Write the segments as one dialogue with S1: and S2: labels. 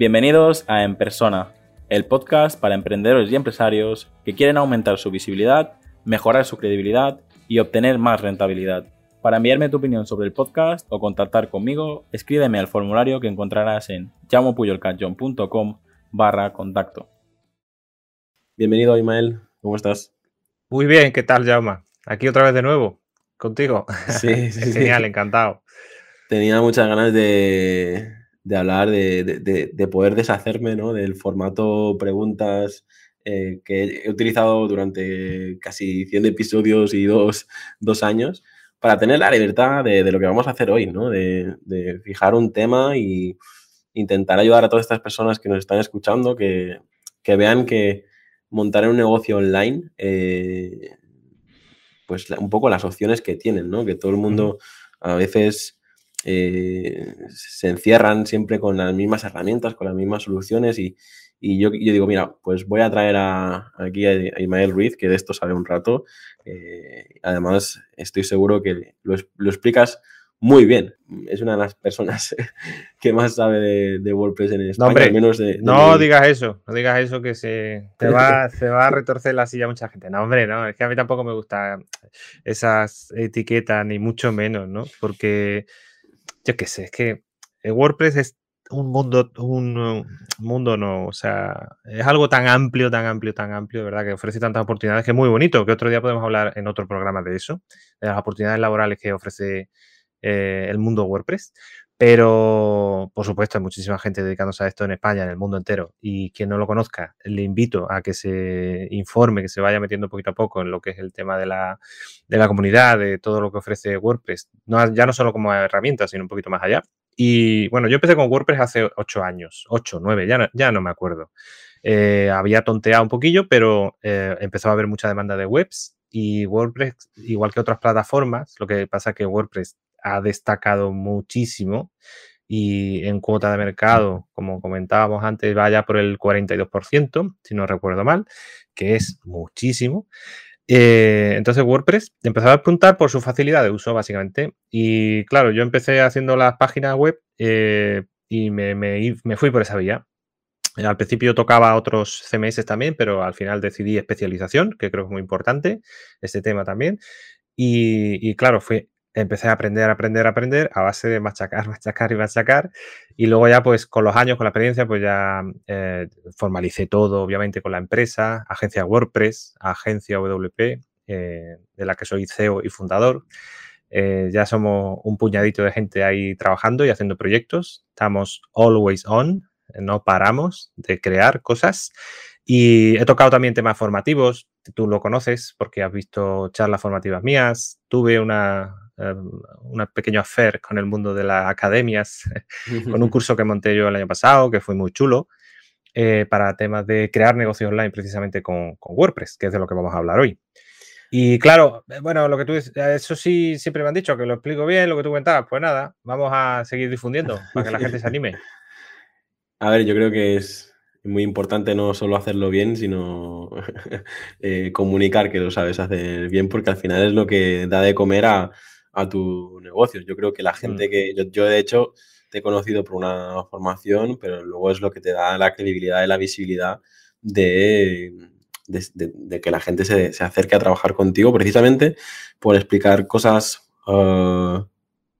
S1: Bienvenidos a En Persona, el podcast para emprendedores y empresarios que quieren aumentar su visibilidad, mejorar su credibilidad y obtener más rentabilidad. Para enviarme tu opinión sobre el podcast o contactar conmigo, escríbeme al formulario que encontrarás en llamopuyolcanchon.com barra contacto.
S2: Bienvenido, Imael. ¿Cómo estás?
S3: Muy bien, ¿qué tal, Jauma? Aquí otra vez de nuevo, contigo.
S2: Sí, sí,
S3: Genial, encantado.
S2: Tenía muchas ganas de, hablar, de, poder deshacerme ¿no? del formato preguntas eh, que he utilizado durante casi 100 episodios y dos, años para tener la libertad de, lo que vamos a hacer hoy, ¿no? de, fijar un tema y intentar ayudar a todas estas personas que nos están escuchando, que, vean que montar un negocio online eh, pues un poco las opciones que tienen, ¿no? Que todo el mundo a veces eh, se encierran siempre con las mismas herramientas, con las mismas soluciones y, yo, digo, mira, pues voy a traer a, aquí a Ismael Ruiz, que de esto sabe un rato. Eh, además, estoy seguro que lo, lo explicas muy bien. Es una de las personas que más sabe de, WordPress en España.
S3: No, menos de, no digas eso, no digas eso que se, va, se va a retorcer la silla mucha gente. No, hombre, no, es que a mí tampoco me gustan esas etiquetas, ni mucho menos, ¿no? Porque yo qué sé, es que WordPress es un mundo, un mundo no, o sea, es algo tan amplio, tan amplio, tan amplio, ¿verdad? Que ofrece tantas oportunidades que es muy bonito, que otro día podemos hablar en otro programa de eso, de las oportunidades laborales que ofrece eh, el mundo WordPress. Pero, por supuesto, hay muchísima gente dedicándose a esto en España, en el mundo entero. Y quien no lo conozca, le invito a que se informe, que se vaya metiendo poquito a poco en lo que es el tema de la, de la comunidad, de todo lo que ofrece WordPress. No, ya no solo como herramienta, sino un poquito más allá. Y bueno, yo empecé con WordPress hace ocho años, ocho, nueve, ya no, ya no me acuerdo. Eh, había tonteado un poquillo, pero eh, empezó a haber mucha demanda de webs y WordPress, igual que otras plataformas, lo que pasa es que WordPress ha destacado muchísimo y en cuota de mercado, como comentábamos antes, vaya por el 42%, si no recuerdo mal, que es muchísimo. Eh, entonces WordPress empezó a preguntar por su facilidad de uso, básicamente. Y claro, yo empecé haciendo las páginas web eh, y me, me, fui por esa vía. Al principio tocaba otros CMS también, pero al final decidí especialización, que creo que es muy importante, este tema también. Y, y claro, fue empecé a aprender, aprender, aprender a base de machacar, machacar y machacar. Y luego ya pues con los años, con la experiencia, pues ya eh, formalicé todo, obviamente, con la empresa, agencia WordPress, agencia WP, eh, de la que soy CEO y fundador. Eh, ya somos un puñadito de gente ahí trabajando y haciendo proyectos. Estamos always on, no paramos de crear cosas. Y he tocado también temas formativos, tú lo conoces porque has visto charlas formativas mías. Tuve una, un pequeño affair con el mundo de las academias, con un curso que monté yo el año pasado, que fue muy chulo, eh, para temas de crear negocios online precisamente con, WordPress, que es de lo que vamos a hablar hoy. Y claro, eh, bueno, lo que tú eso sí siempre me han dicho, que lo explico bien, lo que tú comentabas, pues nada, vamos a seguir difundiendo para que la gente se anime.
S2: A ver, yo creo que es muy importante no solo hacerlo bien, sino eh, comunicar que lo sabes hacer bien, porque al final es lo que da de comer a, a tu negocio. Yo creo que la gente mm. que yo, de hecho te he conocido por una formación, pero luego es lo que te da la credibilidad y la visibilidad de, de, que la gente se, se, acerque a trabajar contigo precisamente por explicar cosas ah,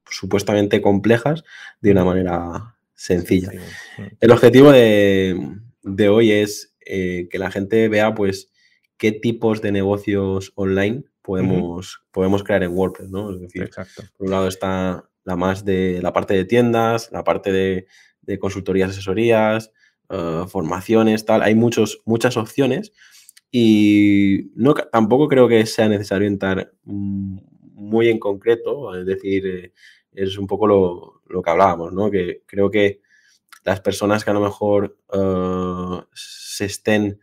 S2: supuestamente complejas de una manera sencilla. Mm. El objetivo de, hoy es eh, que la gente vea pues qué tipos de negocios online podemos, podemos crear en WordPress, ¿no? Es decir, por un lado está la más de la parte de tiendas, la parte de, consultorías, asesorías, eh, formaciones, tal. Hay muchos, muchas opciones y no, tampoco creo que sea necesario entrar muy en concreto, es decir, eh, es un poco lo, que hablábamos, ¿no? Que creo que las personas que a lo mejor eh, se estén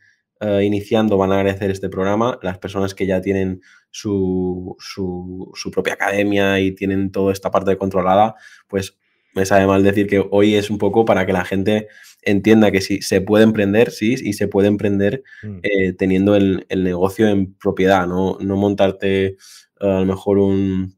S2: iniciando van a agradecer este programa, las personas que ya tienen su, su, propia academia y tienen toda esta parte controlada, pues me sabe mal decir que hoy es un poco para que la gente entienda que sí, se puede emprender, sí, y se puede emprender mm. eh, teniendo el, negocio en propiedad, no, no montarte a lo mejor un,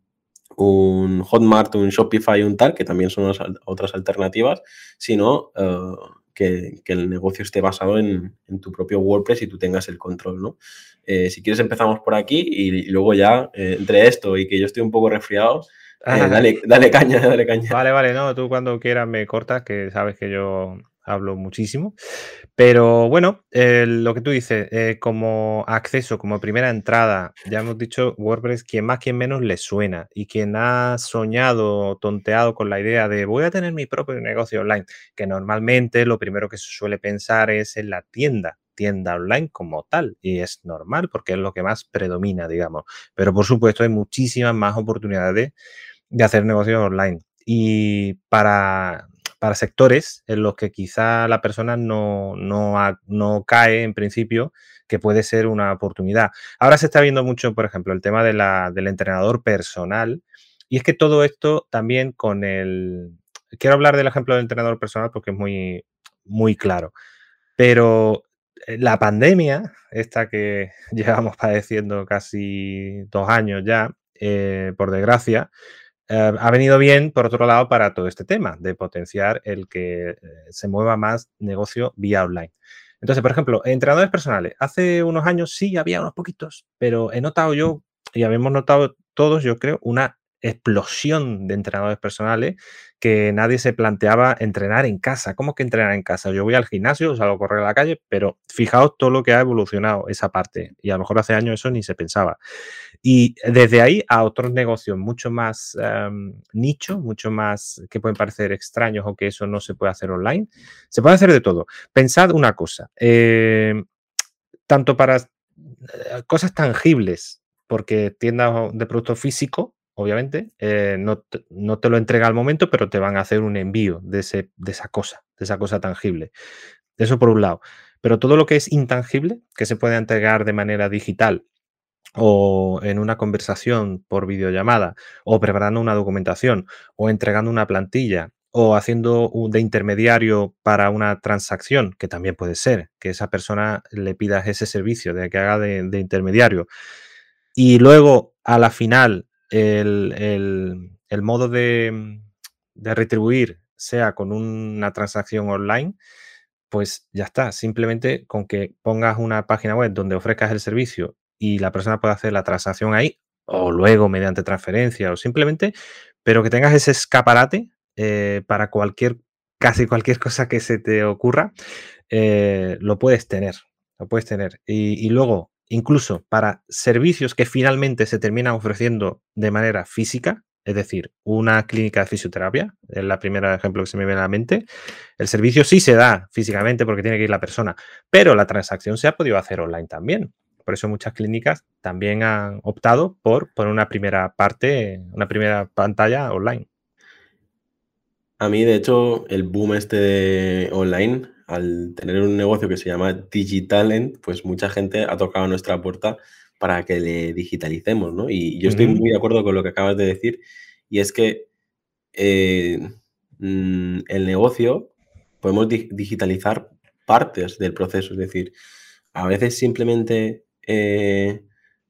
S2: un Hotmart, un Shopify, un tal, que también son otras alternativas, sino eh, que, el negocio esté basado en, tu propio WordPress y tú tengas el control, ¿no? Eh, si quieres empezamos por aquí y, luego ya, eh, entre esto y que yo estoy un poco resfriado, dale, dale caña, dale caña.
S3: Vale, vale, no, tú cuando quieras me cortas, que sabes que yo hablo muchísimo. Pero bueno, lo que tú dices, eh, como acceso, como primera entrada, ya hemos dicho, WordPress, quien más, quien menos le suena y quien ha soñado, tonteado con la idea de voy a tener mi propio negocio online, que normalmente lo primero que se suele pensar es en la tienda, tienda online como tal, y es normal porque es lo que más predomina, digamos. Pero por supuesto hay muchísimas más oportunidades de hacer negocios online. Y para para sectores en los que quizá la persona no, no, cae en principio, que puede ser una oportunidad. Ahora se está viendo mucho, por ejemplo, el tema de la, del entrenador personal. Y es que todo esto también con el... Quiero hablar del ejemplo del entrenador personal porque es muy, muy claro. Pero eh, la pandemia, esta que llevamos padeciendo casi dos años ya, eh, por desgracia, eh, ha venido bien, por otro lado, para todo este tema de potenciar el que eh, se mueva más negocio vía online. Entonces, por ejemplo, entrenadores personales. Hace unos años sí había unos poquitos, pero he notado yo, y habíamos notado todos, yo creo, una explosión de entrenadores personales que nadie se planteaba entrenar en casa. ¿Cómo que entrenar en casa? Yo voy al gimnasio, salgo a correr a la calle, pero fijaos todo lo que ha evolucionado esa parte. Y a lo mejor hace años eso ni se pensaba. Y desde ahí a otros negocios mucho más em, nicho, mucho más que pueden parecer extraños o que eso no se puede hacer online. Se puede hacer de todo. Pensad una cosa, em, tanto para eh, cosas tangibles, porque tiendas de producto físico, obviamente, eh, no, te, lo entrega al momento, pero te van a hacer un envío de, ese, de esa cosa, de esa cosa tangible. Eso por un lado. Pero todo lo que es intangible, que se puede entregar de manera digital o en una conversación por videollamada, o preparando una documentación, o entregando una plantilla, o haciendo un de intermediario para una transacción, que también puede ser, que esa persona le pidas ese servicio de que haga de, intermediario. Y luego, a la final, el, modo de, de, retribuir sea con una transacción online, pues ya está. Simplemente con que pongas una página web donde ofrezcas el servicio y la persona puede hacer la transacción ahí o luego mediante transferencia o simplemente, pero que tengas ese escaparate eh, para cualquier, casi cualquier cosa que se te ocurra, eh, lo puedes tener, lo puedes tener. Y, luego, incluso para servicios que finalmente se terminan ofreciendo de manera física, es decir, una clínica de fisioterapia, es la primera ejemplo que se me viene a la mente. El servicio sí se da físicamente porque tiene que ir la persona, pero la transacción se ha podido hacer online también. Por eso muchas clínicas también han optado por poner una primera parte, una primera pantalla online.
S2: A mí, de hecho, el boom este de online, al tener un negocio que se llama Digitalent, pues mucha gente ha tocado nuestra puerta para que le digitalicemos, ¿no? Y yo estoy muy de acuerdo con lo que acabas de decir, y es que eh, mm, el negocio podemos digitalizar partes del proceso, es decir, a veces simplemente eh,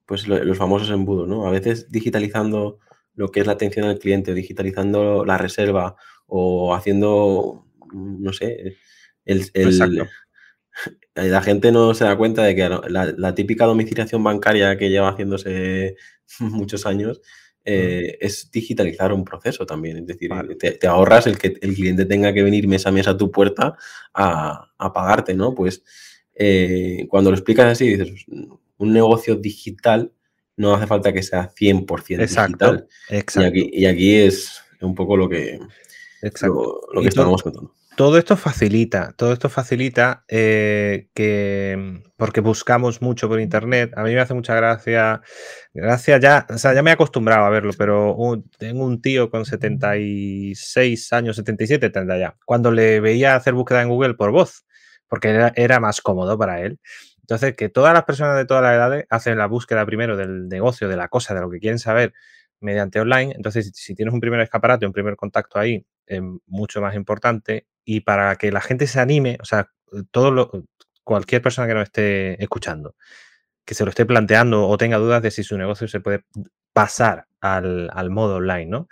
S2: pues los famosos embudos, ¿no? A veces digitalizando lo que es la atención al cliente, digitalizando la reserva o haciendo, no sé, el, la gente no se da cuenta de que la, típica domiciliación bancaria que lleva haciéndose muchos años eh, es digitalizar un proceso también. Es decir, te, ahorras el que el cliente tenga que venir mes a mes a tu puerta a, pagarte, ¿no? Pues eh, cuando lo explicas así, dices, un negocio digital no hace falta que sea 100% digital. Exacto. Y, aquí, es un poco lo que, lo, que estábamos contando.
S3: Todo esto facilita, todo esto facilita eh, que, porque buscamos mucho por internet. A mí me hace mucha gracia, gracias ya, o sea, ya me he acostumbrado a verlo, pero tengo un tío con 76 años, 77 tendrá ya, cuando le veía hacer búsqueda en Google por voz, porque era más cómodo para él. Entonces, que todas las personas de todas las edades hacen la búsqueda primero del negocio, de la cosa, de lo que quieren saber mediante online. Entonces, si tienes un primer escaparate, un primer contacto ahí, es mucho más importante. Y para que la gente se anime, o sea, todo lo, cualquier persona que nos esté escuchando, que se lo esté planteando o tenga dudas de si su negocio se puede pasar al, al modo online, ¿no?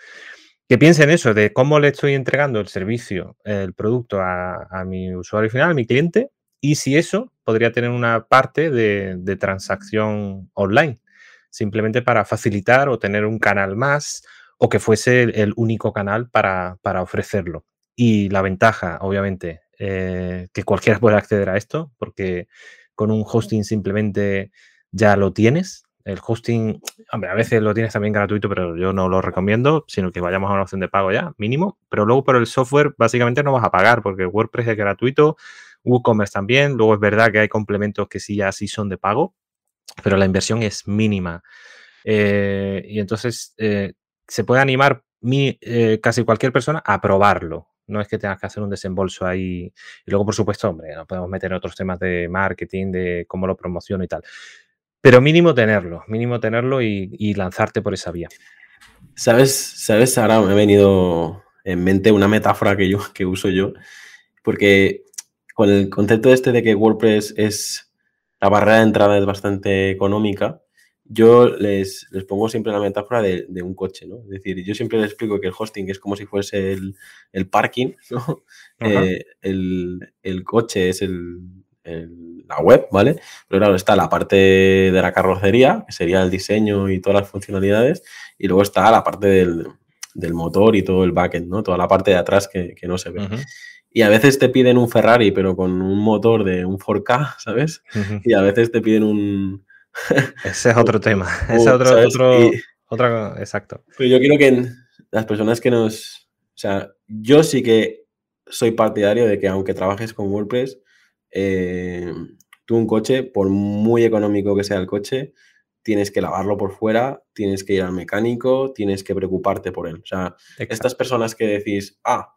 S3: que piensen eso, de cómo le estoy entregando el servicio, el producto a, mi usuario final, a mi cliente, y si eso podría tener una parte de, transacción online, simplemente para facilitar o tener un canal más o que fuese el, único canal para, ofrecerlo. Y la ventaja, obviamente, eh, que cualquiera pueda acceder a esto, porque con un hosting simplemente ya lo tienes, el hosting, hombre, a veces lo tienes también gratuito, pero yo no lo recomiendo, sino que vayamos a una opción de pago ya, mínimo. Pero luego por el software básicamente no vas a pagar porque WordPress es gratuito, WooCommerce también. Luego es verdad que hay complementos que sí ya sí son de pago, pero la inversión es mínima. Eh, y entonces eh, se puede animar eh, casi cualquier persona a probarlo. No es que tengas que hacer un desembolso ahí. Y luego, por supuesto, hombre, no podemos meter en otros temas de marketing, de cómo lo promociono y tal. Pero mínimo tenerlo, mínimo tenerlo y, lanzarte por esa vía.
S2: ¿Sabes? ¿Sabes? Ahora me ha venido en mente una metáfora que yo que uso yo, porque con el concepto este de que WordPress es la barrera de entrada es bastante económica, yo les, les pongo siempre la metáfora de, un coche, ¿no? Es decir, yo siempre les explico que el hosting es como si fuese el, parking, ¿no? Eh, el, el, coche es el, la web, ¿vale? Pero claro, está la parte de la carrocería, que sería el diseño y todas las funcionalidades, y luego está la parte del, motor y todo el backend, ¿no? Toda la parte de atrás que, no se ve. Y a veces te piden un Ferrari, pero con un motor de un 4K, ¿sabes? Y a veces te piden un...
S3: Ese es otro tema. Ese es otro, otro, otro, exacto.
S2: Pero yo quiero que las personas que nos... O sea, yo sí que soy partidario de que aunque trabajes con WordPress, eh, tú un coche, por muy económico que sea el coche, tienes que lavarlo por fuera, tienes que ir al mecánico, tienes que preocuparte por él. O sea, estas personas que decís, ah,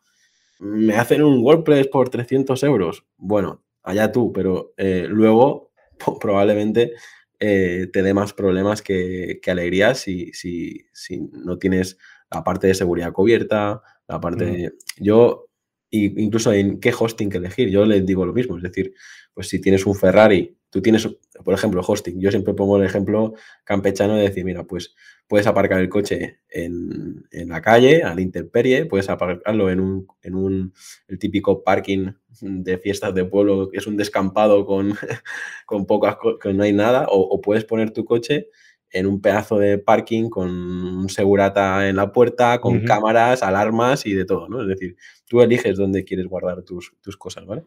S2: me hacen un WordPress por 300 euros, bueno, allá tú, pero eh, luego probablemente eh, te dé más problemas que, alegrías si, si, si, no tienes la parte de seguridad cubierta, la parte... De... Yo incluso en qué hosting que elegir. Yo les digo lo mismo, es decir, pues si tienes un Ferrari, tú tienes, por ejemplo, hosting. Yo siempre pongo el ejemplo campechano de decir, mira, pues puedes aparcar el coche en, la calle, a la intemperie, puedes aparcarlo en un, en un, el típico parking de fiestas de pueblo, que es un descampado con, con pocas, que no hay nada, o puedes poner tu coche en un pedazo de parking con un segurata en la puerta, con cámaras, alarmas y de todo, ¿no? Es decir, tú eliges dónde quieres guardar tus, cosas, ¿vale?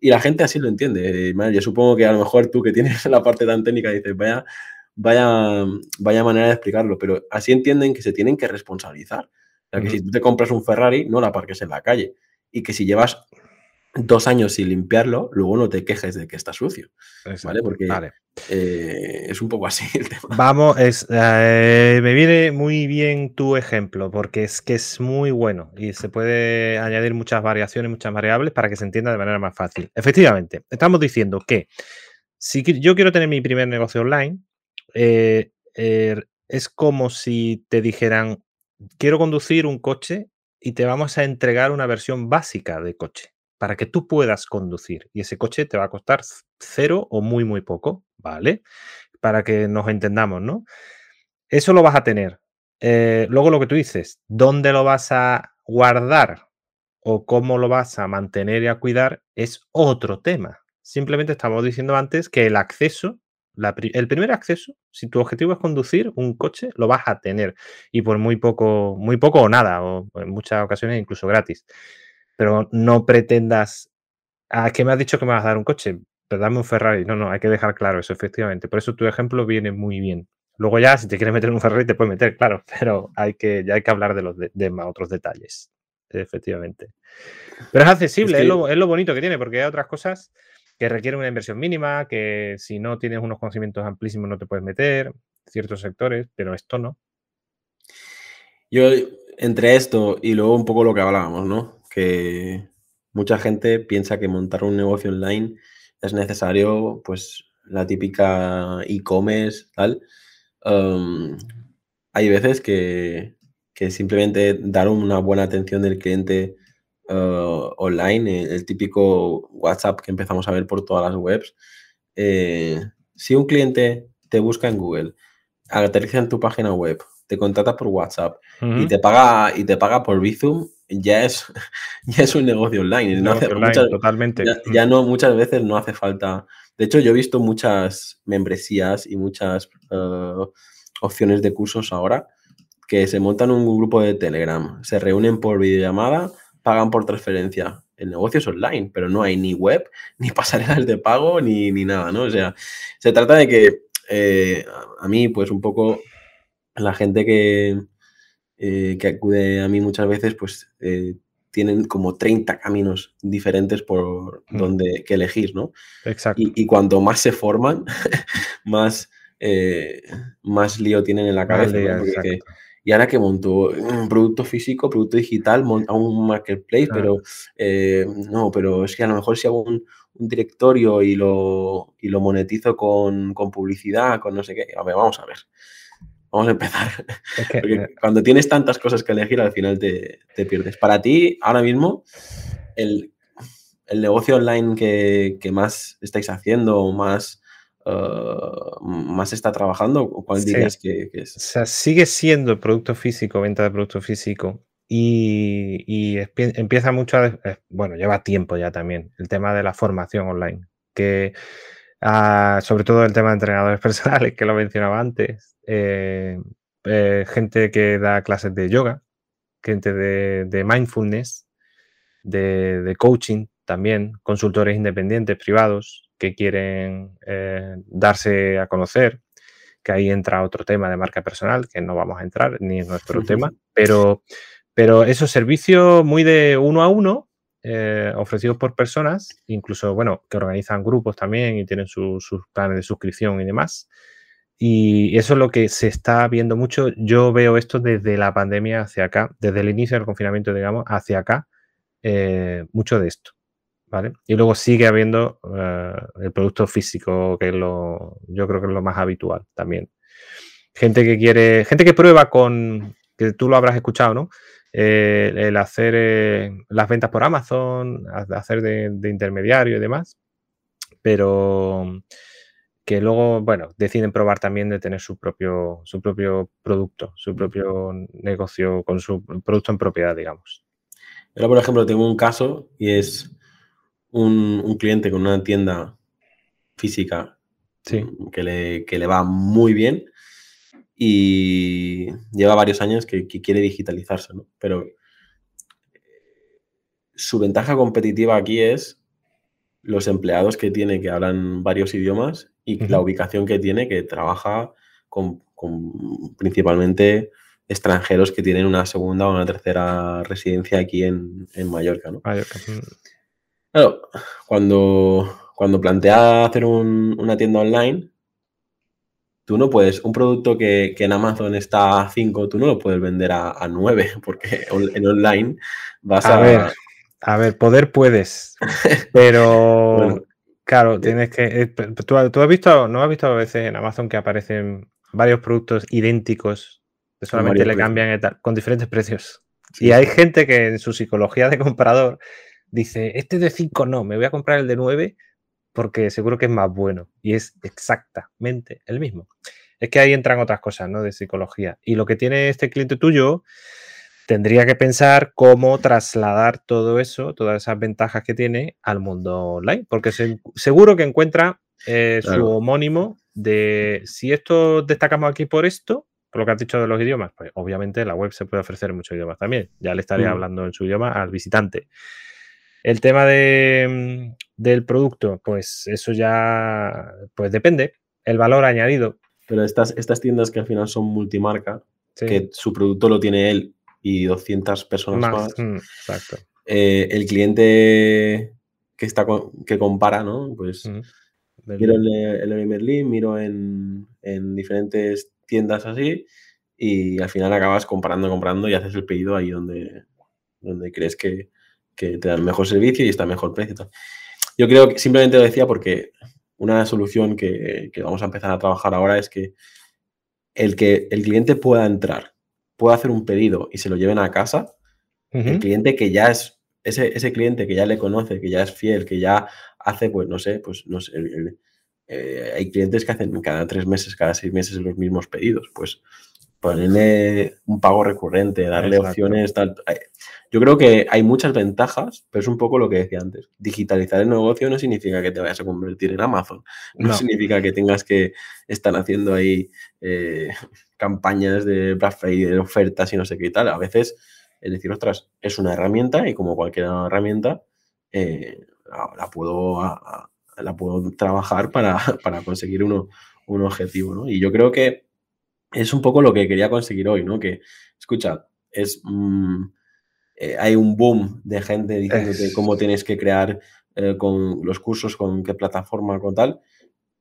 S2: Y la gente así lo entiende. Yo supongo que a lo mejor tú que tienes la parte tan técnica dices, vaya, vaya, vaya manera de explicarlo, pero así entienden que se tienen que responsabilizar. O sea, que si tú te compras un Ferrari, no la aparques en la calle. Y que si llevas dos años sin limpiarlo, luego no te quejes de que está sucio. ¿Vale? Porque eh, es un poco así el tema.
S3: Vamos, es, eh, me viene muy bien tu ejemplo, porque es que es muy bueno y se puede añadir muchas variaciones, muchas variables para que se entienda de manera más fácil. Efectivamente, estamos diciendo que si yo quiero tener mi primer negocio online, eh, er, es como si te dijeran, quiero conducir un coche y te vamos a entregar una versión básica de coche para que tú puedas conducir. Y ese coche te va a costar cero o muy, muy poco, ¿vale? Para que nos entendamos, ¿no? Eso lo vas a tener. Eh, luego lo que tú dices, ¿dónde lo vas a guardar o cómo lo vas a mantener y a cuidar? Es otro tema. Simplemente estamos diciendo antes que el acceso, el primer acceso, si tu objetivo es conducir un coche, lo vas a tener y por muy poco, muy poco o nada, o en muchas ocasiones incluso gratis pero no pretendas, ¿a ah, que me has dicho que me vas a dar un coche? Pero dame un Ferrari. No, no, hay que dejar claro eso, efectivamente. Por eso tu ejemplo viene muy bien. Luego ya, si te quieres meter en un Ferrari, te puedes meter, claro, pero hay que, ya hay que hablar de los de, otros detalles, efectivamente. Pero es accesible, es, lo, es, lo, bonito que tiene, porque hay otras cosas que requieren una inversión mínima, que si no tienes unos conocimientos amplísimos no te puedes meter, ciertos sectores, pero esto no.
S2: Yo, entre esto y luego un poco lo que hablábamos, ¿no? que mucha gente piensa que montar un negocio online es necesario, pues, la típica e-commerce, tal. hay veces que, simplemente dar una buena atención del cliente uh, online, el, típico WhatsApp que empezamos a ver por todas las webs. Eh, si un cliente te busca en Google, aterriza en tu página web, te contrata por WhatsApp y te paga y te paga por Bizum, ya es, ya es un negocio online.
S3: totalmente.
S2: Ya, no, muchas veces no hace falta. De hecho, yo he visto muchas membresías y muchas eh, opciones de cursos ahora que se montan un grupo de Telegram, se reúnen por videollamada, pagan por transferencia. El negocio es online, pero no hay ni web, ni pasarelas de pago, ni, ni nada, ¿no? O sea, se trata de que eh, a mí, pues un poco la gente que, eh, que acude a mí muchas veces, pues eh, tienen como 30 caminos diferentes por mm. donde que elegir, ¿no?
S3: Exacto.
S2: Y, cuanto más se forman, más, más lío tienen en la cabeza. Y ahora que monto un producto físico, producto digital, a un marketplace, pero no, pero es que a lo mejor si hago un, un directorio y lo, y lo monetizo con, publicidad, con no sé qué. A ver, vamos a ver. Vamos a empezar. Porque cuando tienes tantas cosas que elegir, al final te, pierdes. Para ti, ahora mismo, el, negocio online que, más estáis haciendo, más, uh, más está trabajando, ¿cuál dirías que, que, es?
S3: O sea, sigue siendo producto físico, venta de producto físico, y, empieza mucho a, eh, bueno, lleva tiempo ya también, el tema de la formación online, que ah, sobre todo el tema de entrenadores personales, que lo mencionaba antes, eh, eh, gente que da clases de yoga, gente de, mindfulness, de, coaching también, consultores independientes privados que quieren darse a conocer, que ahí entra otro tema de marca personal, que no vamos a entrar, ni en nuestro tema, pero pero esos servicios muy de uno a uno, eh, ofrecidos por personas, incluso, bueno, que organizan grupos también y tienen sus planes de suscripción y demás. Y eso es lo que se está viendo mucho. Yo veo esto desde la pandemia hacia acá, desde el inicio del confinamiento, digamos, hacia acá, eh, mucho de esto. ¿Vale? Y luego sigue habiendo eh, el producto físico, que es lo, yo creo que es lo más habitual también. Gente que quiere, gente que prueba con, que tú lo habrás escuchado, ¿no? Eh, el hacer eh, las ventas por Amazon, hacer de, intermediario y demás, pero que luego, bueno, deciden probar también de tener su propio, su propio producto, su propio negocio con su producto en propiedad, digamos.
S2: Yo, por ejemplo, tengo un caso y es un, cliente con una tienda física que, le, que le va muy bien y lleva varios años que, quiere digitalizarse, ¿no? Pero su ventaja competitiva aquí es los empleados que tiene que hablan varios idiomas y la ubicación que tiene que trabaja con, principalmente extranjeros que tienen una segunda o una tercera residencia aquí en, Mallorca, ¿no? Claro, cuando, cuando plantea hacer una tienda online, tú no puedes, un producto que, en Amazon está a 5, tú no lo puedes vender a, 9, porque en online vas a...
S3: A ver, a ver poder puedes, pero claro, tienes que... Eh, ¿tú, has visto, no has visto a veces en Amazon que aparecen varios productos idénticos, que solamente le cambian con diferentes precios? y hay gente que en su psicología de comprador dice, este de 5 no, me voy a comprar el de 9 porque seguro que es más bueno y es exactamente el mismo. Es que ahí entran otras cosas, ¿no? De psicología. Y lo que tiene este cliente tuyo, tendría que pensar cómo trasladar todo eso, todas esas ventajas que tiene al mundo online, porque seguro que encuentra eh, su homónimo de si esto destacamos aquí por esto, por lo que has dicho de los idiomas, pues obviamente la web se puede ofrecer muchos idiomas también. Ya le estaría mm. hablando en su idioma al visitante. El tema de, del producto, pues eso ya, pues depende. El valor añadido.
S2: Pero estas, estas tiendas que al final son multimarca, que su producto lo tiene él y 200 personas más.
S3: Mm, exacto.
S2: Eh, el cliente que está que compara, ¿no? Pues mm, miro en el Merlin, miro en, en, diferentes tiendas así y al final acabas comparando, comprando y haces el pedido ahí donde, donde crees que, que te dan mejor servicio y está mejor precio. Yo creo que simplemente lo decía porque una solución que, vamos a empezar a trabajar ahora es que el que el cliente pueda entrar, pueda hacer un pedido y se lo lleven a casa, el cliente que ya es, ese, ese, cliente que ya le conoce, que ya es fiel, que ya hace, pues no sé, pues no sé, eh, hay clientes que hacen cada tres meses, cada seis meses los mismos pedidos, pues ponerle un pago recurrente, darle opciones, tal. Yo creo que hay muchas ventajas, pero es un poco lo que decía antes. Digitalizar el negocio no significa que te vayas a convertir en Amazon. No, significa que tengas que estar haciendo ahí eh, campañas de Black Friday, de ofertas y no sé qué y tal. A veces es decir, ostras, es una herramienta y como cualquier herramienta, eh, la, puedo, la puedo trabajar para, conseguir uno, un objetivo, ¿no? Y yo creo que es un poco lo que quería conseguir hoy, ¿no? Que, escucha, es... Mm, eh, hay un boom de gente diciéndote cómo tienes que crear eh, con los cursos, con qué plataforma, con tal.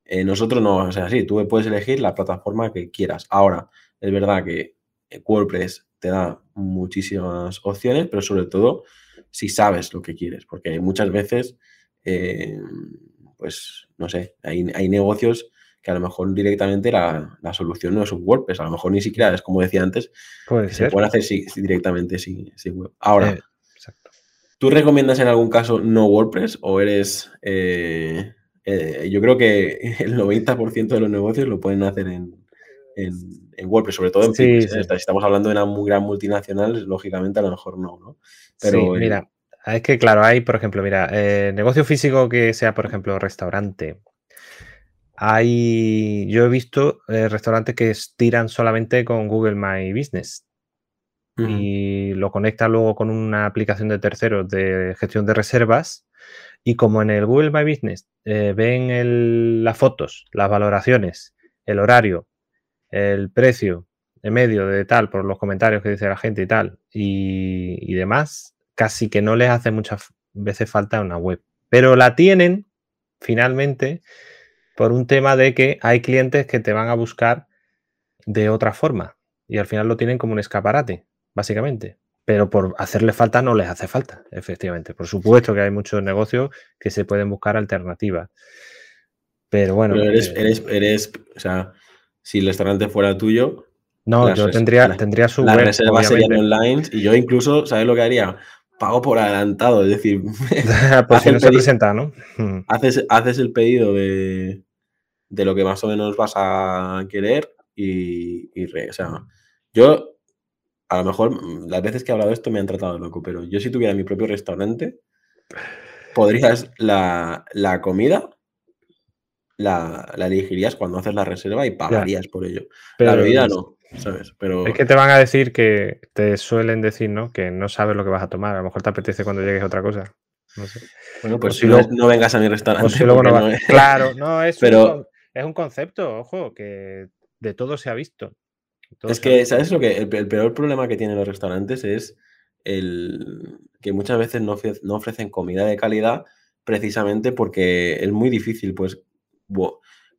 S2: Eh, nosotros no o sea así, tú puedes elegir la plataforma que quieras. Ahora, es verdad que WordPress te da muchísimas opciones, pero sobre todo si sabes lo que quieres, porque muchas veces, pues, no sé, hay, hay negocios que a lo mejor directamente la, solución no es un WordPress, a lo mejor ni siquiera es como decía antes, se puede hacer directamente sin, web. Ahora, eh, ¿tú recomiendas en algún caso no WordPress o eres... Eh, eh, yo creo que el 90% de los negocios lo pueden hacer en, WordPress, sobre todo en Si estamos hablando de una muy gran multinacional, lógicamente a lo mejor no, ¿no?
S3: Pero, mira, es que claro, hay, por ejemplo, mira, negocio físico que sea, por ejemplo, restaurante hay, yo he visto eh, restaurantes que tiran solamente con Google My Business. Y lo conectan luego con una aplicación de terceros de gestión de reservas. Y como en el Google My Business eh, ven las fotos, las valoraciones, el horario, el precio de medio de tal, por los comentarios que dice la gente y tal, y, y demás, casi que no les hace muchas veces falta una web. Pero la tienen finalmente por un tema de que hay clientes que te van a buscar de otra forma y al final lo tienen como un escaparate, básicamente. Pero por hacerle falta no les hace falta, efectivamente. Por supuesto que hay muchos negocios que se pueden buscar alternativas. Pero bueno.
S2: eres, eh, eres, eres, o sea, si el restaurante fuera tuyo.
S3: No, yo tendría, tendría su.
S2: Las reservas serían online y yo incluso, ¿sabes lo que haría? Pago por adelantado, es decir.
S3: pues si no se presenta, ¿no?
S2: Hmm. Haces, haces el pedido de, de lo que más o menos vas a querer y, o sea, yo a lo mejor mm, las veces que he hablado de esto me han tratado de loco, pero yo si tuviera mi propio restaurante, podrías la, comida, la, la, elegirías cuando haces la reserva y pagarías por ello. la bebida no, ¿sabes? Pero...
S3: Es que te van a decir que te suelen decir, ¿no? Que no sabes lo que vas a tomar. A lo mejor te apetece cuando llegues a otra cosa. No sé.
S2: Bueno, pues si no, vengas a mi restaurante.
S3: Claro, no es. Pero, es un concepto, ojo, que de todo se ha visto.
S2: es que, ¿sabes lo que? El, peor problema que tienen los restaurantes es el que muchas veces no, ofrecen comida de calidad precisamente porque es muy difícil, pues,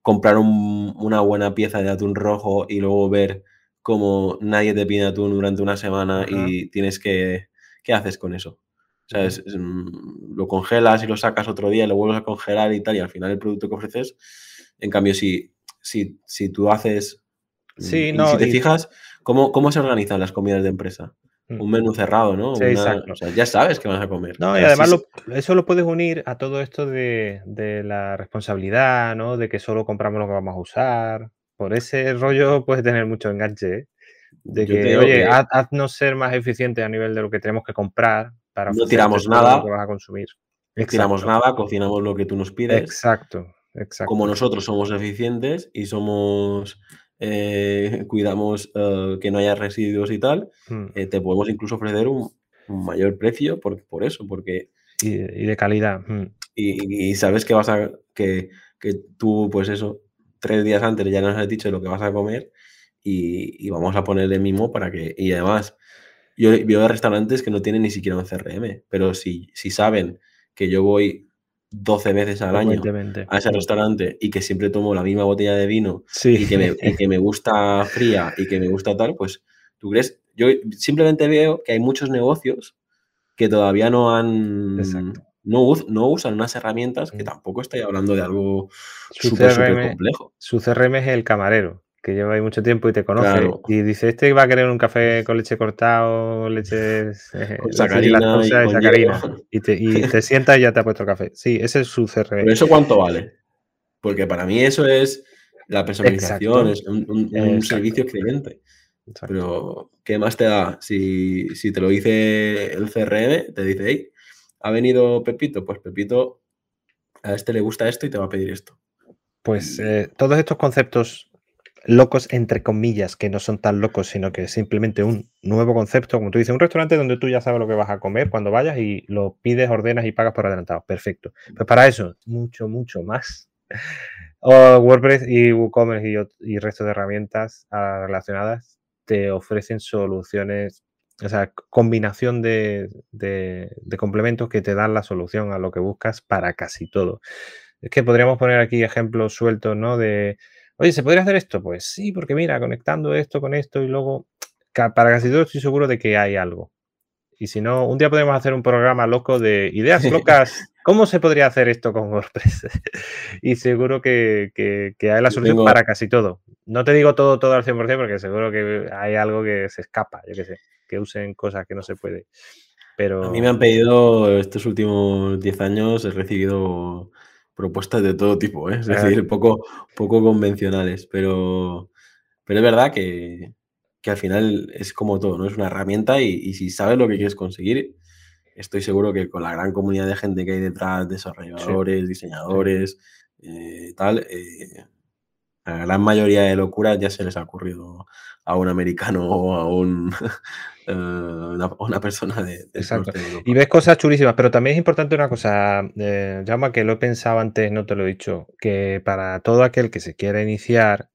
S2: comprar una buena pieza de atún rojo y luego ver cómo nadie te pide atún durante una semana y tienes que... ¿Qué haces con eso? O sea, mm, lo congelas y lo sacas otro día, y lo vuelves a congelar y tal, y al final el producto que ofreces en cambio, si, si, si tú haces...
S3: Sí, no,
S2: si te fijas, ¿cómo, ¿cómo se organizan las comidas de empresa? Mm. Un menú cerrado, ¿no?
S3: Sí, exacto.
S2: O sea, ya sabes que vas a comer.
S3: No, y además eso lo puedes unir a todo esto de, la responsabilidad, ¿no? De que solo compramos lo que vamos a usar. Por ese rollo puedes tener mucho enganche, ¿eh? De que, oye, haznos ser más eficiente a nivel de lo que tenemos que comprar para
S2: no tiramos nada
S3: lo que vas a consumir.
S2: No tiramos nada, cocinamos lo que tú nos pides.
S3: Exacto.
S2: Como nosotros somos eficientes y somos eh, cuidamos eh, que no haya residuos y tal, hmm. eh, te podemos incluso ofrecer un, mayor precio por, por eso, porque...
S3: Y, de calidad. Hmm.
S2: Y, sabes que vas a... Que, que, tú, pues eso, tres días antes ya nos has dicho lo que vas a comer y, vamos a ponerle mimo para que... Y además, yo veo restaurantes que no tienen ni siquiera un CRM, pero si, si saben que yo voy 12 veces al año a ese restaurante y que siempre tomo la misma botella de vino y, que me, que me gusta fría y que me gusta tal, pues tú crees, yo simplemente veo que hay muchos negocios que todavía no han... No, no, usan unas herramientas que mm. tampoco estoy hablando de algo súper complejo.
S3: Su CRM es el camarero que lleva ahí mucho tiempo y te conoce. Y dice, este va a querer un café con leche cortado, leche...
S2: Eh, con sacarina
S3: y, te, y te sientas y ya te ha puesto café. Sí, ese es su CRM.
S2: ¿Pero eso cuánto vale? Porque para mí eso es la personalización, es un, servicio excelente. Pero, ¿qué más te da? Si, te lo dice el CRM, te dice, hey, ha venido Pepito, pues Pepito, a este le gusta esto y te va a pedir esto.
S3: Pues eh, todos estos conceptos locos, entre comillas, que no son tan locos, sino que simplemente un nuevo concepto, como tú dices, un restaurante donde tú ya sabes lo que vas a comer cuando vayas y lo pides, ordenas y pagas por adelantado. Perfecto. Pues para eso, mucho, mucho más. WordPress y WooCommerce y, y resto de herramientas ah, relacionadas te ofrecen soluciones, o sea, combinación de, complementos que te dan la solución a lo que buscas para casi todo. Es que podríamos poner aquí ejemplos sueltos, ¿no? De, oye, ¿se podría hacer esto? Pues sí, porque mira, conectando esto con esto y luego, para casi todo estoy seguro de que hay algo. Y si no, un día podemos hacer un programa loco de ideas locas. ¿Cómo se podría hacer esto con WordPress? y seguro que, hay la solución para casi todo. No te digo todo, todo al 100% porque seguro que hay algo que se escapa, yo qué sé, que usen cosas que no se puede. Pero...
S2: A mí me han pedido estos últimos 10 años, he recibido propuestas de todo tipo, ¿eh? es decir, poco, poco convencionales, pero, pero es verdad que, que al final es como todo, ¿no? Es una herramienta y, si sabes lo que quieres conseguir, estoy seguro que con la gran comunidad de gente que hay detrás, desarrolladores, diseñadores, eh, tal, eh, la gran mayoría de locuras ya se les ha ocurrido a un americano o a un, eh, una, persona de,
S3: Exacto. y ves cosas chulísimas, pero también es importante una cosa, eh, llama que lo he pensado antes, no te lo he dicho, que para todo aquel que se quiera iniciar,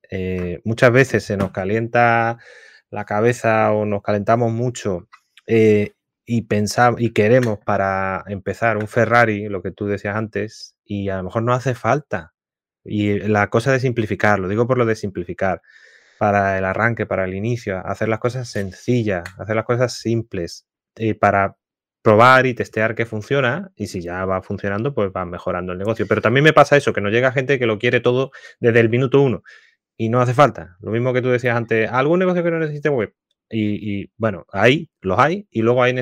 S3: muchas veces se nos calienta la cabeza o nos calentamos mucho eh, y pensamos y queremos para empezar un Ferrari, lo que tú decías antes, y a lo mejor no hace falta. Y la cosa de simplificar, lo digo por lo de simplificar, para el arranque, para el inicio, hacer las cosas sencillas, hacer las cosas simples, y para probar y testear que funciona y si ya va funcionando, pues va mejorando el negocio. Pero también me pasa eso, que nos llega gente que lo quiere todo desde el minuto uno y no hace falta. Lo mismo que tú decías antes, algún negocio que no necesite web. Y, bueno, ahí los hay. Y luego hay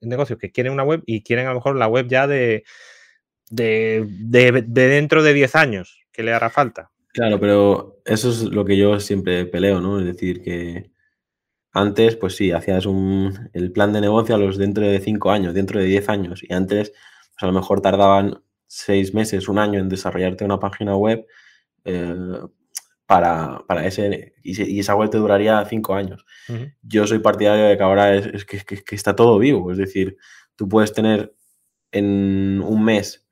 S3: negocios que quieren una web y quieren a lo mejor la web ya de, de, dentro de 10 años, que le hará falta.
S2: Claro, pero eso es lo que yo siempre peleo, ¿no? Es decir, que antes, pues sí, hacías un, el plan de negocio a los dentro de 5 años, dentro de 10 años. Y antes, pues a lo mejor tardaban 6 meses, un año en desarrollarte una página web. Eh, para, para ese, y, esa web te duraría cinco años. Yo soy partidario de que ahora es, que, está todo vivo, es decir, tú puedes tener en un mes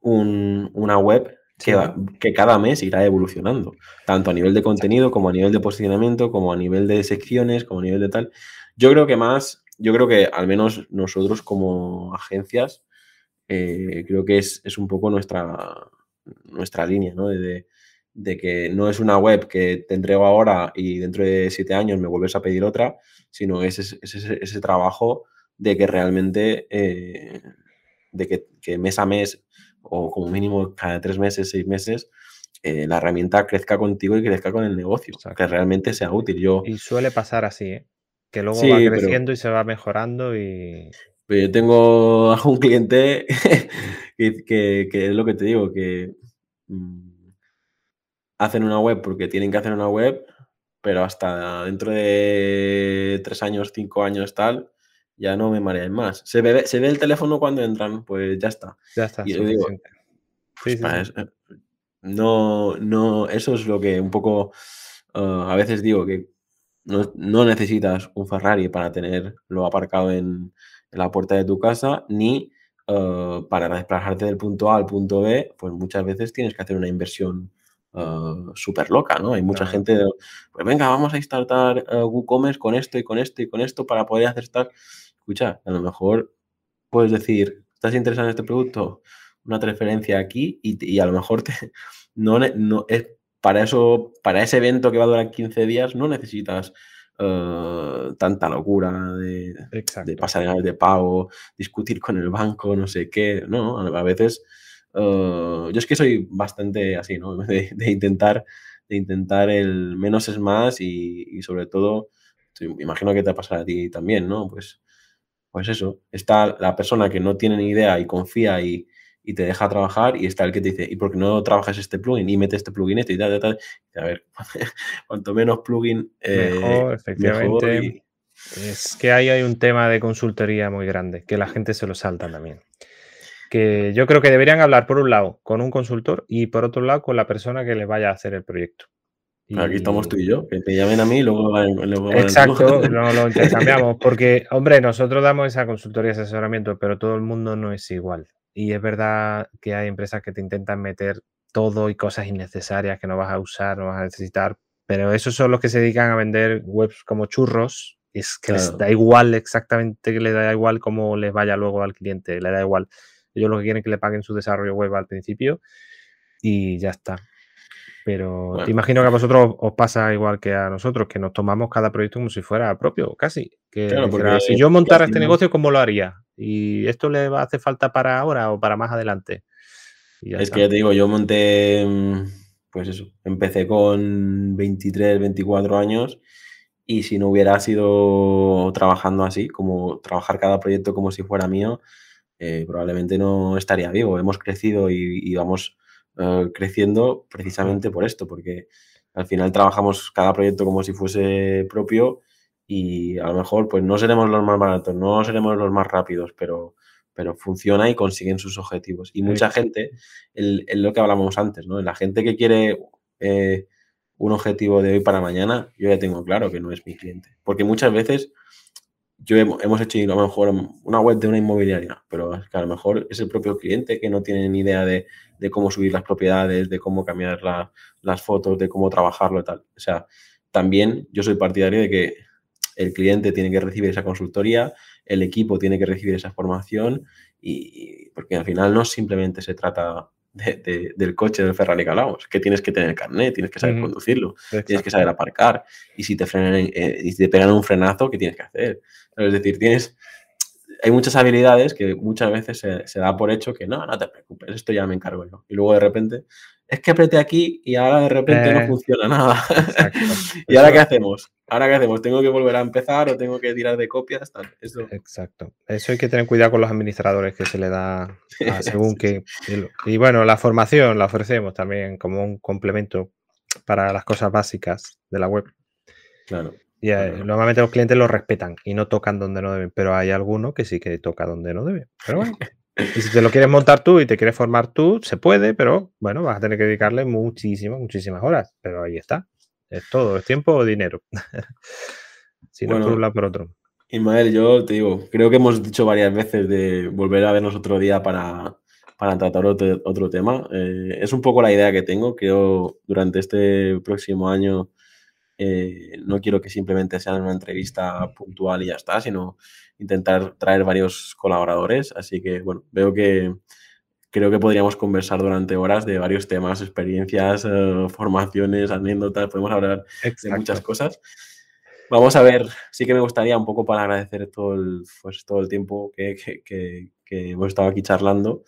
S2: una web que, que, cada mes irá evolucionando, tanto a nivel de contenido como a nivel de posicionamiento, como a nivel de secciones, como a nivel de tal. Yo creo que más, yo creo que al menos nosotros como agencias, eh, creo que es, es, un poco nuestra, nuestra línea, ¿no? De, de que no es una web que te entrego ahora y dentro de siete años me vuelves a pedir otra, sino es ese, trabajo de que realmente, eh, de que, mes a mes o como mínimo cada tres meses, seis meses, eh, la herramienta crezca contigo y crezca con el negocio, que realmente sea útil. Yo,
S3: y suele pasar así, ¿eh? que luego va creciendo y se va mejorando y...
S2: Pero yo tengo a un cliente que, es lo que te digo, que... Mm, hacen una web porque tienen que hacer una web, pero hasta dentro de tres años, cinco años, tal, ya no me marean más. Se ve, se ve el teléfono cuando entran, pues ya está.
S3: Ya está.
S2: Pues eh, no, no, eso es lo que un poco uh, a veces digo que no, necesitas un Ferrari para tenerlo aparcado en, la puerta de tu casa, ni uh, para desplazarte del punto A al punto B, pues muchas veces tienes que hacer una inversión uh, súper loca, ¿no? Hay mucha gente, pues venga, vamos a instalar uh, WooCommerce con esto y con esto y con esto para poder hacer estar. Escucha, a lo mejor puedes decir, ¿estás interesado en este producto? Una referencia aquí y, a lo mejor te, no, no es para eso, para ese evento que va a durar 15 días, no necesitas uh, tanta locura de, de pasar de pago, discutir con el banco, no sé qué. No, a veces eh, yo es que soy bastante así, ¿no? De, intentar, de intentar el menos es más y, sobre todo, me imagino que te pasará a ti también, ¿no? Pues, pues eso, está la persona que no tiene ni idea y confía y, y te deja trabajar y está el que te dice, ¿y por qué no trabajas este plugin y metes este plugin este y tal, tal, tal? A ver, cuanto menos plugin,
S3: eh, mejor, efectivamente. Es que ahí hay un tema de consultoría muy grande, que la gente se lo salta también. Que yo creo que deberían hablar, por un lado, con un consultor y por otro lado, con la persona que les vaya a hacer el proyecto.
S2: Aquí estamos tú y yo, que te llamen a mí y luego,
S3: Exacto, no lo intercambiamos, porque, hombre, nosotros damos esa consultoría y asesoramiento, pero todo el mundo no es igual. Y es verdad que hay empresas que te intentan meter todo y cosas innecesarias que no vas a usar, no vas a necesitar, pero esos son los que se dedican a vender webs como churros. Es que les da igual exactamente, que le da igual cómo les vaya luego al cliente, le da igual. Ellos lo que quieren es que le paguen su desarrollo web al principio y ya está. Pero te imagino que a vosotros os pasa igual que a nosotros, que nos tomamos cada proyecto como si fuera propio, casi. Que si yo montara este negocio, ¿cómo lo haría? ¿Y esto le va a hacer falta para ahora o para más adelante?
S2: Es que ya te digo, yo monté, mm, pues eso, empecé con 23, 24 años y si no hubiera sido trabajando así, como trabajar cada proyecto como si fuera mío, eh, probablemente no estaría vivo. Hemos crecido y, y vamos eh, creciendo precisamente por esto, porque al final trabajamos cada proyecto como si fuese propio y a lo mejor pues no seremos los más baratos, no seremos los más rápidos, pero, pero funciona y consiguen sus objetivos. Y mucha gente, es lo que hablamos antes, ¿no? La gente que quiere eh, un objetivo de hoy para mañana, yo ya tengo claro que no es mi cliente. Porque muchas veces yo hemos hecho a lo mejor una web de una inmobiliaria, pero es que a lo mejor es el propio cliente que no tiene ni idea de, cómo subir las propiedades, de cómo cambiar las fotos, de cómo trabajarlo y tal. O sea, también yo soy partidario de que el cliente tiene que recibir esa consultoría, el equipo tiene que recibir esa formación y porque al final no simplemente se trata del coche del Ferrari que hablamos, que tienes que tener carnet, tienes que saber conducirlo, tienes que saber aparcar y si te frenan eh, y te pegan un frenazo, ¿qué tienes que hacer? Es decir, tienes hay muchas habilidades que muchas veces se, da por hecho que no, no te preocupes, esto ya me encargo yo. Y luego de repente, es que apreté aquí y ahora de repente no eh, funciona nada. ¿Y ahora qué hacemos? ¿Ahora qué hacemos? ¿Tengo que volver a empezar o tengo que tirar de copias? Eso.
S3: Exacto. Eso hay que tener cuidado con los administradores que se le da según que... Y bueno, la formación la ofrecemos también como un complemento para las cosas básicas de la web.
S2: Claro.
S3: Y eh, normalmente los clientes lo respetan y no tocan donde no deben, pero hay alguno que sí que toca donde no debe. Pero bueno. y si te lo quieres montar tú y te quieres formar tú, se puede, pero bueno, vas a tener que dedicarle muchísimas, muchísimas horas. Pero ahí está. Es todo, es tiempo o dinero. si no, por un lado por otro.
S2: Ismael, yo te digo, creo que hemos dicho varias veces de volver a vernos otro día para, para tratar otro, otro tema. Eh, es un poco la idea que tengo. Creo durante este próximo año eh, no quiero que simplemente sea una entrevista puntual y ya está, sino intentar traer varios colaboradores. Así que, bueno, veo que creo que podríamos conversar durante horas de varios temas, experiencias, eh, formaciones, anécdotas, podemos hablar de muchas cosas. Vamos a ver, sí que me gustaría un poco para agradecer todo el, pues, todo el tiempo que, que, hemos estado aquí charlando.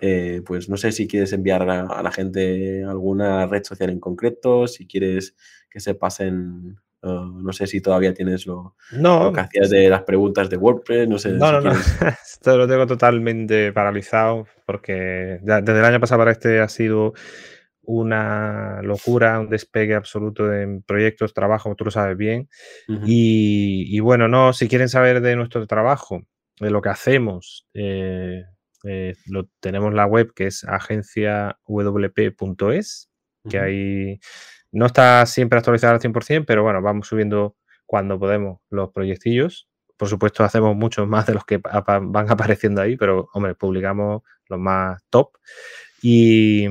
S2: Eh, pues no sé si quieres enviar a, la gente alguna red social en concreto, si quieres que se pasen, no sé si todavía tienes lo,
S3: no,
S2: que hacías de las preguntas de WordPress, no sé.
S3: No, no, no, esto lo tengo totalmente paralizado porque desde el año pasado para este ha sido una locura, un despegue absoluto en proyectos, trabajo, tú lo sabes bien. y, bueno, no, si quieren saber de nuestro trabajo, de lo que hacemos, eh, eh, lo, tenemos la web que es agenciawp.es, que ahí no está siempre actualizada al 100%, pero bueno, vamos subiendo cuando podemos los proyectillos. Por supuesto, hacemos muchos más de los que van apareciendo ahí, pero hombre, publicamos los más top. Y,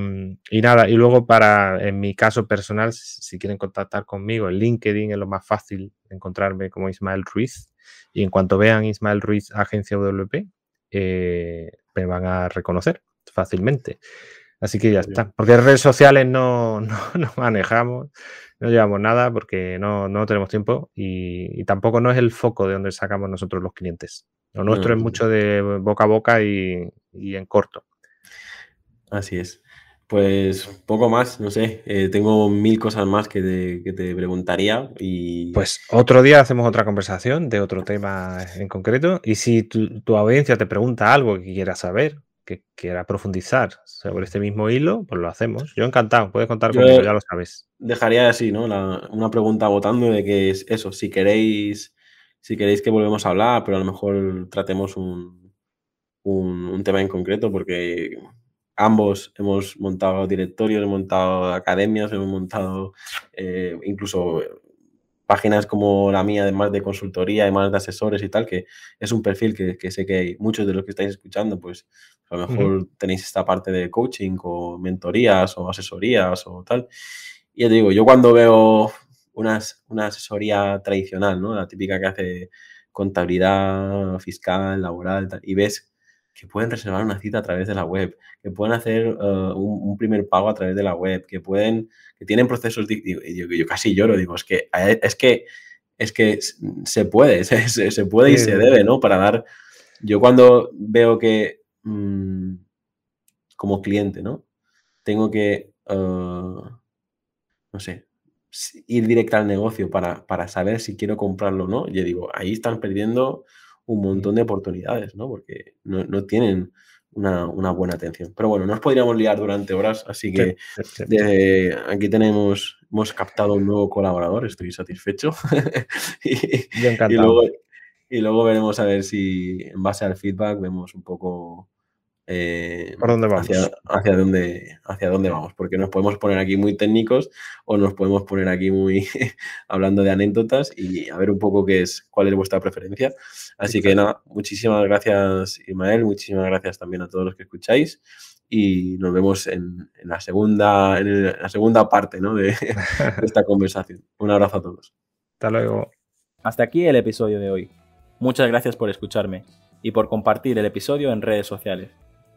S3: nada, y luego para, en mi caso personal, si quieren contactar conmigo, en LinkedIn es lo más fácil encontrarme como Ismael Ruiz. Y en cuanto vean Ismael Ruiz, agencia WP, eh, me van a reconocer fácilmente. Así que ya está. Porque redes sociales no, no, manejamos, no llevamos nada porque no, no tenemos tiempo y, tampoco no es el foco de donde sacamos nosotros los clientes. Lo nuestro es mucho de boca a boca y, en corto.
S2: Así es. Pues poco más, no sé, eh, tengo mil cosas más que te, preguntaría y...
S3: Pues otro día hacemos otra conversación de otro tema en concreto y si tu, tu audiencia te pregunta algo que quieras saber, que quiera profundizar sobre este mismo hilo, pues lo hacemos. Yo encantado, puedes contar conmigo, ya lo sabes.
S2: Dejaría así, ¿no? una pregunta votando de que es eso, si queréis, si queréis que volvemos a hablar, pero a lo mejor tratemos un, un, tema en concreto, porque ambos hemos montado directorios, hemos montado academias, hemos montado eh, incluso páginas como la mía, además de consultoría, además de asesores y tal, que es un perfil que, sé que muchos de los que estáis escuchando, pues a lo mejor tenéis esta parte de coaching o mentorías o asesorías o tal. Y ya te digo, yo cuando veo una, una asesoría tradicional, ¿no? La típica que hace contabilidad fiscal, laboral, tal, y ves que pueden reservar una cita a través de la web, que pueden hacer uh, un, primer pago a través de la web, que pueden, que tienen procesos, yo, yo, casi lloro, digo, es que es que, es que se puede, se, puede y se debe, ¿no? Para dar, yo cuando veo que mm, como cliente, ¿no? Tengo que, uh, no sé, ir directo al negocio para, para saber si quiero comprarlo o no, yo digo, ahí están perdiendo un montón de oportunidades, ¿no? Porque no, tienen una, buena atención. Pero bueno, nos podríamos liar durante horas, así que aquí tenemos, hemos captado un nuevo colaborador, estoy satisfecho. y, luego, y luego veremos a ver si en base al feedback vemos un poco
S3: eh, dónde vamos?
S2: Hacia, dónde, hacia dónde vamos, porque nos podemos poner aquí muy técnicos o nos podemos poner aquí muy hablando de anécdotas y a ver un poco qué es, cuál es vuestra preferencia. Así que nada, muchísimas gracias Ismael, muchísimas gracias también a todos los que escucháis y nos vemos en, la, segunda, en la segunda parte de, de esta conversación. Un abrazo a todos.
S3: Hasta luego.
S1: Hasta aquí el episodio de hoy. Muchas gracias por escucharme y por compartir el episodio en redes sociales.